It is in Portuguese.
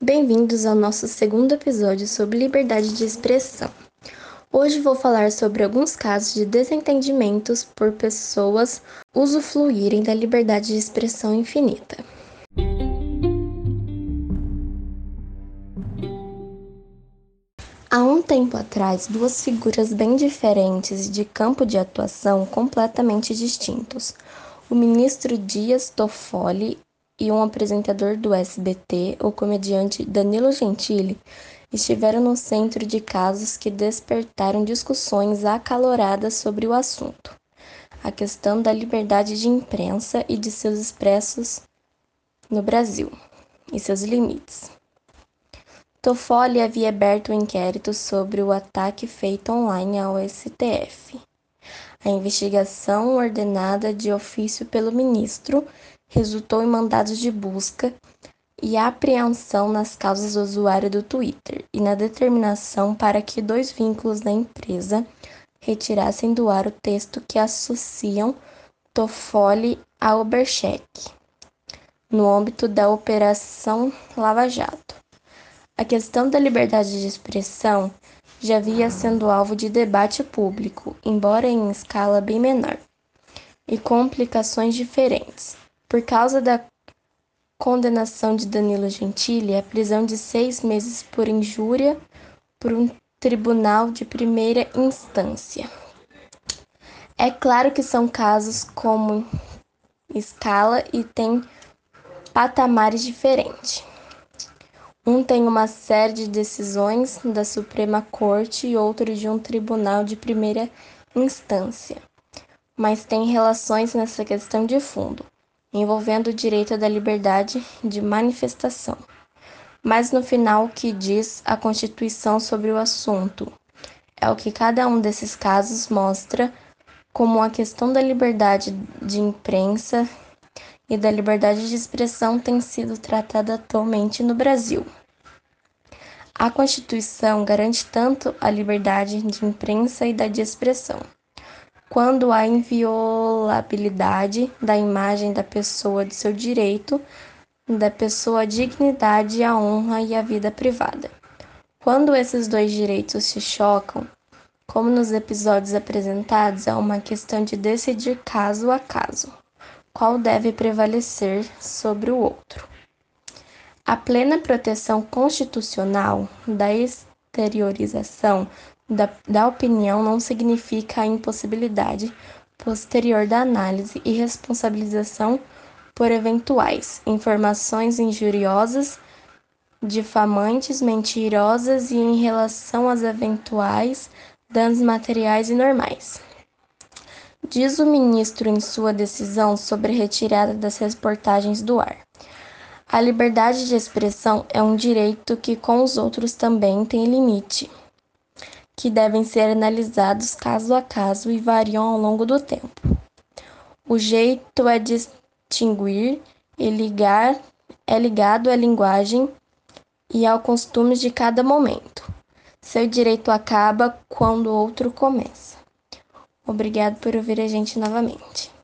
Bem-vindos ao nosso segundo episódio sobre liberdade de expressão. Hoje vou falar sobre alguns casos de desentendimentos por pessoas usufruírem da liberdade de expressão infinita. Há um tempo atrás, duas figuras bem diferentes de campo de atuação completamente distintos. O ministro Dias Toffoli e um apresentador do SBT, o comediante Danilo Gentili, estiveram no centro de casos que despertaram discussões acaloradas sobre o assunto. A questão da liberdade de imprensa e de seus expressos no Brasil e seus limites. Toffoli havia aberto um inquérito sobre o ataque feito online ao STF. A investigação, ordenada de ofício pelo ministro, resultou em mandados de busca e apreensão nas causas do usuário do Twitter e na determinação para que dois vínculos da empresa retirassem do ar o texto que associam Toffoli a Obercheck, no âmbito da Operação Lava Jato. A questão da liberdade de expressão já vinha sendo alvo de debate público, embora em escala bem menor, e com implicações diferentes. Por causa da condenação de Danilo Gentili à prisão de seis meses por injúria por um tribunal de primeira instância. É claro que são casos como escala e tem patamares diferentes. Um tem uma série de decisões da Suprema Corte e outro de um tribunal de primeira instância, mas tem relações nessa questão de fundo envolvendo o direito da liberdade de manifestação. Mas no final, o que diz a Constituição sobre o assunto é o que cada um desses casos mostra como a questão da liberdade de imprensa e da liberdade de expressão tem sido tratada atualmente no Brasil. A Constituição garante tanto a liberdade de imprensa e da de expressão, quando há inviolabilidade da imagem da pessoa de seu direito, da pessoa a dignidade, a honra e a vida privada. Quando esses dois direitos se chocam, como nos episódios apresentados, é uma questão de decidir caso a caso qual deve prevalecer sobre o outro. A plena proteção constitucional da exteriorização da, da opinião não significa a impossibilidade posterior da análise e responsabilização por eventuais informações injuriosas, difamantes, mentirosas e em relação às eventuais danos materiais e normais. Diz o ministro em sua decisão sobre retirada das reportagens do ar. A liberdade de expressão é um direito que, com os outros, também tem limite que devem ser analisados caso a caso e variam ao longo do tempo. O jeito é distinguir e ligar é ligado à linguagem e aos costumes de cada momento. Seu direito acaba quando o outro começa. Obrigado por ouvir a gente novamente.